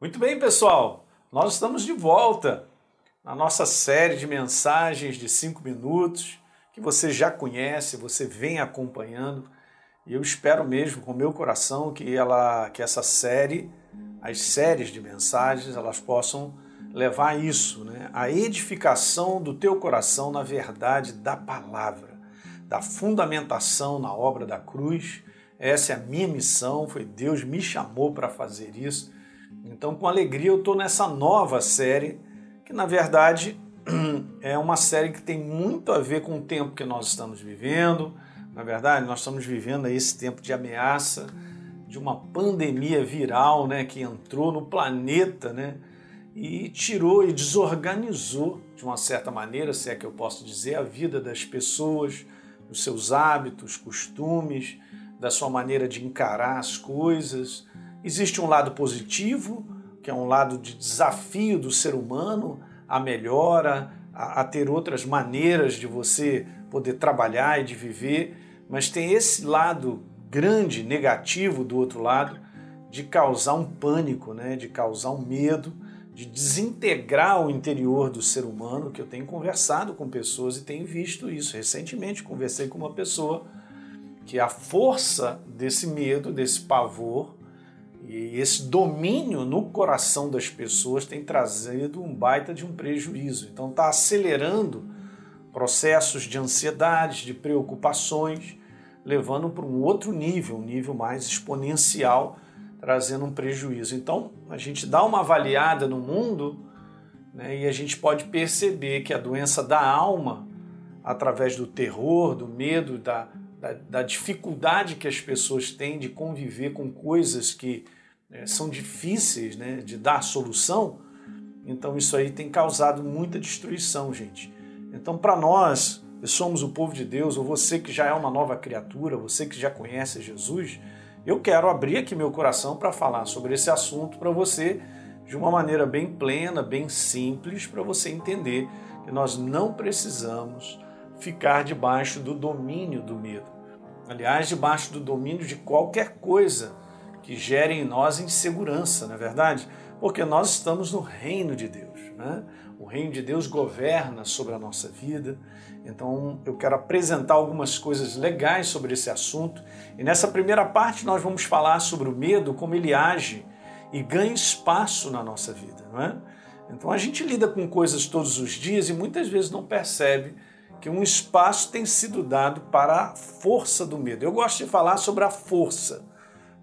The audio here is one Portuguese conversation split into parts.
Muito bem, pessoal, nós estamos de volta na nossa série de mensagens de cinco minutos que você já conhece, você vem acompanhando. E eu espero mesmo, com meu coração, que ela, que essa série, as séries de mensagens, elas possam levar a isso, né? A edificação do teu coração na verdade da palavra, da fundamentação na obra da cruz. Essa é a minha missão, foi Deus me chamou para fazer isso. Então, com alegria, eu estou nessa nova série, que na verdade é uma série que tem muito a ver com o tempo que nós estamos vivendo. Na verdade, nós estamos vivendo esse tempo de ameaça de uma pandemia viral, né, que entrou no planeta, né, e tirou e desorganizou de uma certa maneira, se é que eu posso dizer, a vida das pessoas, os seus hábitos, costumes, da sua maneira de encarar as coisas. Existe um lado positivo, que é um lado de desafio do ser humano a melhora, a, a ter outras maneiras de você poder trabalhar e de viver, mas tem esse lado grande, negativo do outro lado, de causar um pânico, né? de causar um medo, de desintegrar o interior do ser humano, que eu tenho conversado com pessoas e tenho visto isso. Recentemente conversei com uma pessoa que a força desse medo, desse pavor, e esse domínio no coração das pessoas tem trazido um baita de um prejuízo. Então está acelerando processos de ansiedade, de preocupações, levando para um outro nível, um nível mais exponencial, trazendo um prejuízo. Então a gente dá uma avaliada no mundo né, e a gente pode perceber que a doença da alma, através do terror, do medo, da, da, da dificuldade que as pessoas têm de conviver com coisas que é, são difíceis né, de dar solução, então isso aí tem causado muita destruição, gente. Então, para nós, que somos o povo de Deus, ou você que já é uma nova criatura, você que já conhece Jesus, eu quero abrir aqui meu coração para falar sobre esse assunto para você de uma maneira bem plena, bem simples, para você entender que nós não precisamos ficar debaixo do domínio do medo. Aliás, debaixo do domínio de qualquer coisa que gerem em nós insegurança, não é verdade? Porque nós estamos no reino de Deus. Né? O reino de Deus governa sobre a nossa vida. Então eu quero apresentar algumas coisas legais sobre esse assunto. E nessa primeira parte nós vamos falar sobre o medo, como ele age e ganha espaço na nossa vida. Não é? Então a gente lida com coisas todos os dias e muitas vezes não percebe que um espaço tem sido dado para a força do medo. Eu gosto de falar sobre a força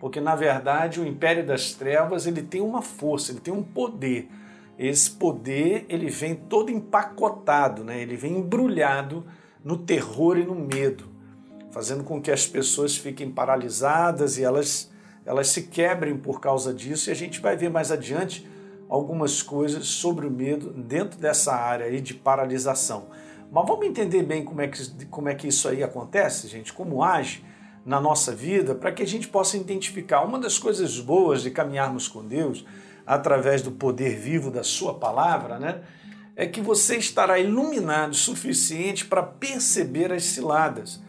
porque na verdade o império das trevas ele tem uma força, ele tem um poder. Esse poder ele vem todo empacotado, né? ele vem embrulhado no terror e no medo, fazendo com que as pessoas fiquem paralisadas e elas, elas se quebrem por causa disso. E a gente vai ver mais adiante algumas coisas sobre o medo dentro dessa área aí de paralisação. Mas vamos entender bem como é que, como é que isso aí acontece, gente, como age na nossa vida para que a gente possa identificar uma das coisas boas de caminharmos com Deus através do poder vivo da Sua palavra, né? É que você estará iluminado o suficiente para perceber as ciladas,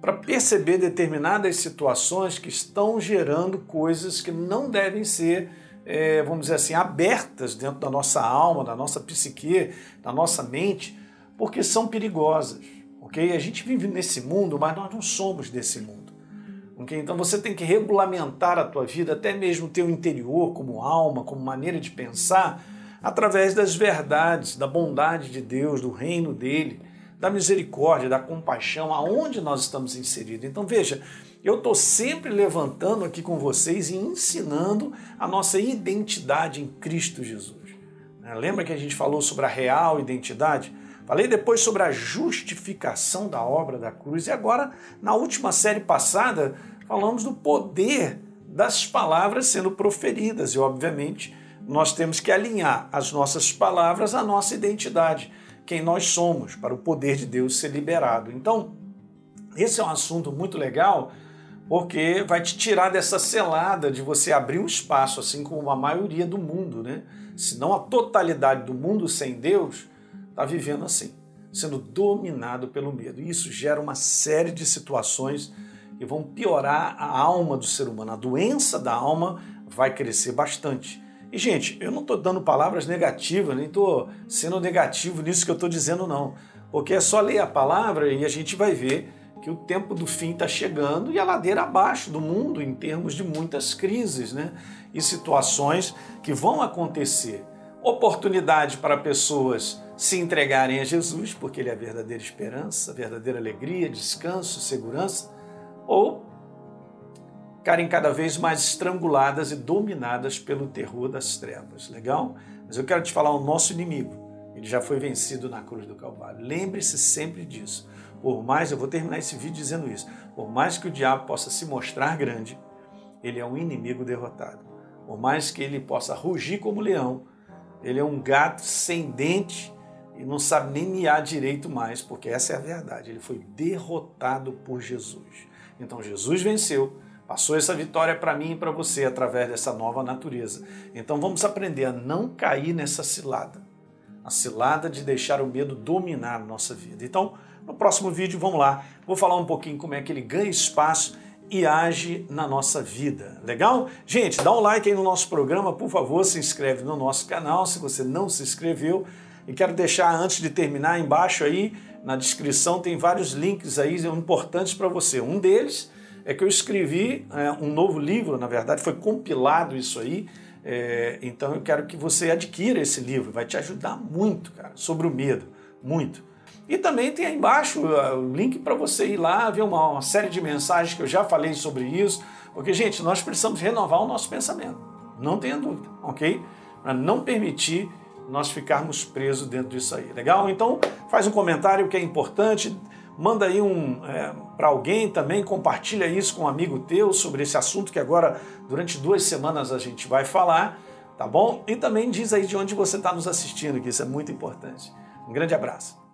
para perceber determinadas situações que estão gerando coisas que não devem ser, é, vamos dizer assim, abertas dentro da nossa alma, da nossa psique, da nossa mente, porque são perigosas. Ok? A gente vive nesse mundo, mas nós não somos desse mundo. Okay? Então você tem que regulamentar a tua vida, até mesmo o teu interior, como alma, como maneira de pensar, através das verdades, da bondade de Deus, do reino dele, da misericórdia, da compaixão, aonde nós estamos inseridos. Então veja, eu estou sempre levantando aqui com vocês e ensinando a nossa identidade em Cristo Jesus. Né? Lembra que a gente falou sobre a real identidade? Falei depois sobre a justificação da obra da cruz e agora, na última série passada, falamos do poder das palavras sendo proferidas e, obviamente, nós temos que alinhar as nossas palavras à nossa identidade, quem nós somos, para o poder de Deus ser liberado. Então, esse é um assunto muito legal porque vai te tirar dessa selada de você abrir um espaço, assim como a maioria do mundo, né? Se não a totalidade do mundo sem Deus está vivendo assim, sendo dominado pelo medo. E isso gera uma série de situações que vão piorar a alma do ser humano. A doença da alma vai crescer bastante. E, gente, eu não estou dando palavras negativas, nem estou sendo negativo nisso que eu estou dizendo, não. Porque é só ler a palavra e a gente vai ver que o tempo do fim está chegando e a ladeira abaixo do mundo em termos de muitas crises né? e situações que vão acontecer. Oportunidade para pessoas se entregarem a Jesus, porque Ele é a verdadeira esperança, a verdadeira alegria, descanso, segurança, ou ficarem cada vez mais estranguladas e dominadas pelo terror das trevas. Legal? Mas eu quero te falar o nosso inimigo. Ele já foi vencido na cruz do Calvário. Lembre-se sempre disso. Por mais, eu vou terminar esse vídeo dizendo isso, por mais que o diabo possa se mostrar grande, ele é um inimigo derrotado. Por mais que ele possa rugir como leão, ele é um gato sem dente e não sabe nem miar direito mais, porque essa é a verdade. Ele foi derrotado por Jesus. Então Jesus venceu, Passou essa vitória para mim e para você através dessa nova natureza. Então vamos aprender a não cair nessa cilada. A cilada de deixar o medo dominar a nossa vida. Então, no próximo vídeo, vamos lá, vou falar um pouquinho como é que ele ganha espaço e age na nossa vida. Legal? Gente, dá um like aí no nosso programa, por favor, se inscreve no nosso canal se você não se inscreveu. E quero deixar antes de terminar embaixo aí na descrição tem vários links aí importantes para você. Um deles é que eu escrevi é, um novo livro, na verdade, foi compilado isso aí. É, então eu quero que você adquira esse livro, vai te ajudar muito, cara, sobre o medo, muito. E também tem aí embaixo uh, o link para você ir lá ver uma, uma, série de mensagens que eu já falei sobre isso, porque, gente, nós precisamos renovar o nosso pensamento, não tenha dúvida, ok? Para não permitir nós ficarmos presos dentro disso aí, legal? Então, faz um comentário que é importante, manda aí um é, para alguém também, compartilha isso com um amigo teu sobre esse assunto que agora durante duas semanas a gente vai falar, tá bom? E também diz aí de onde você está nos assistindo, que isso é muito importante. Um grande abraço.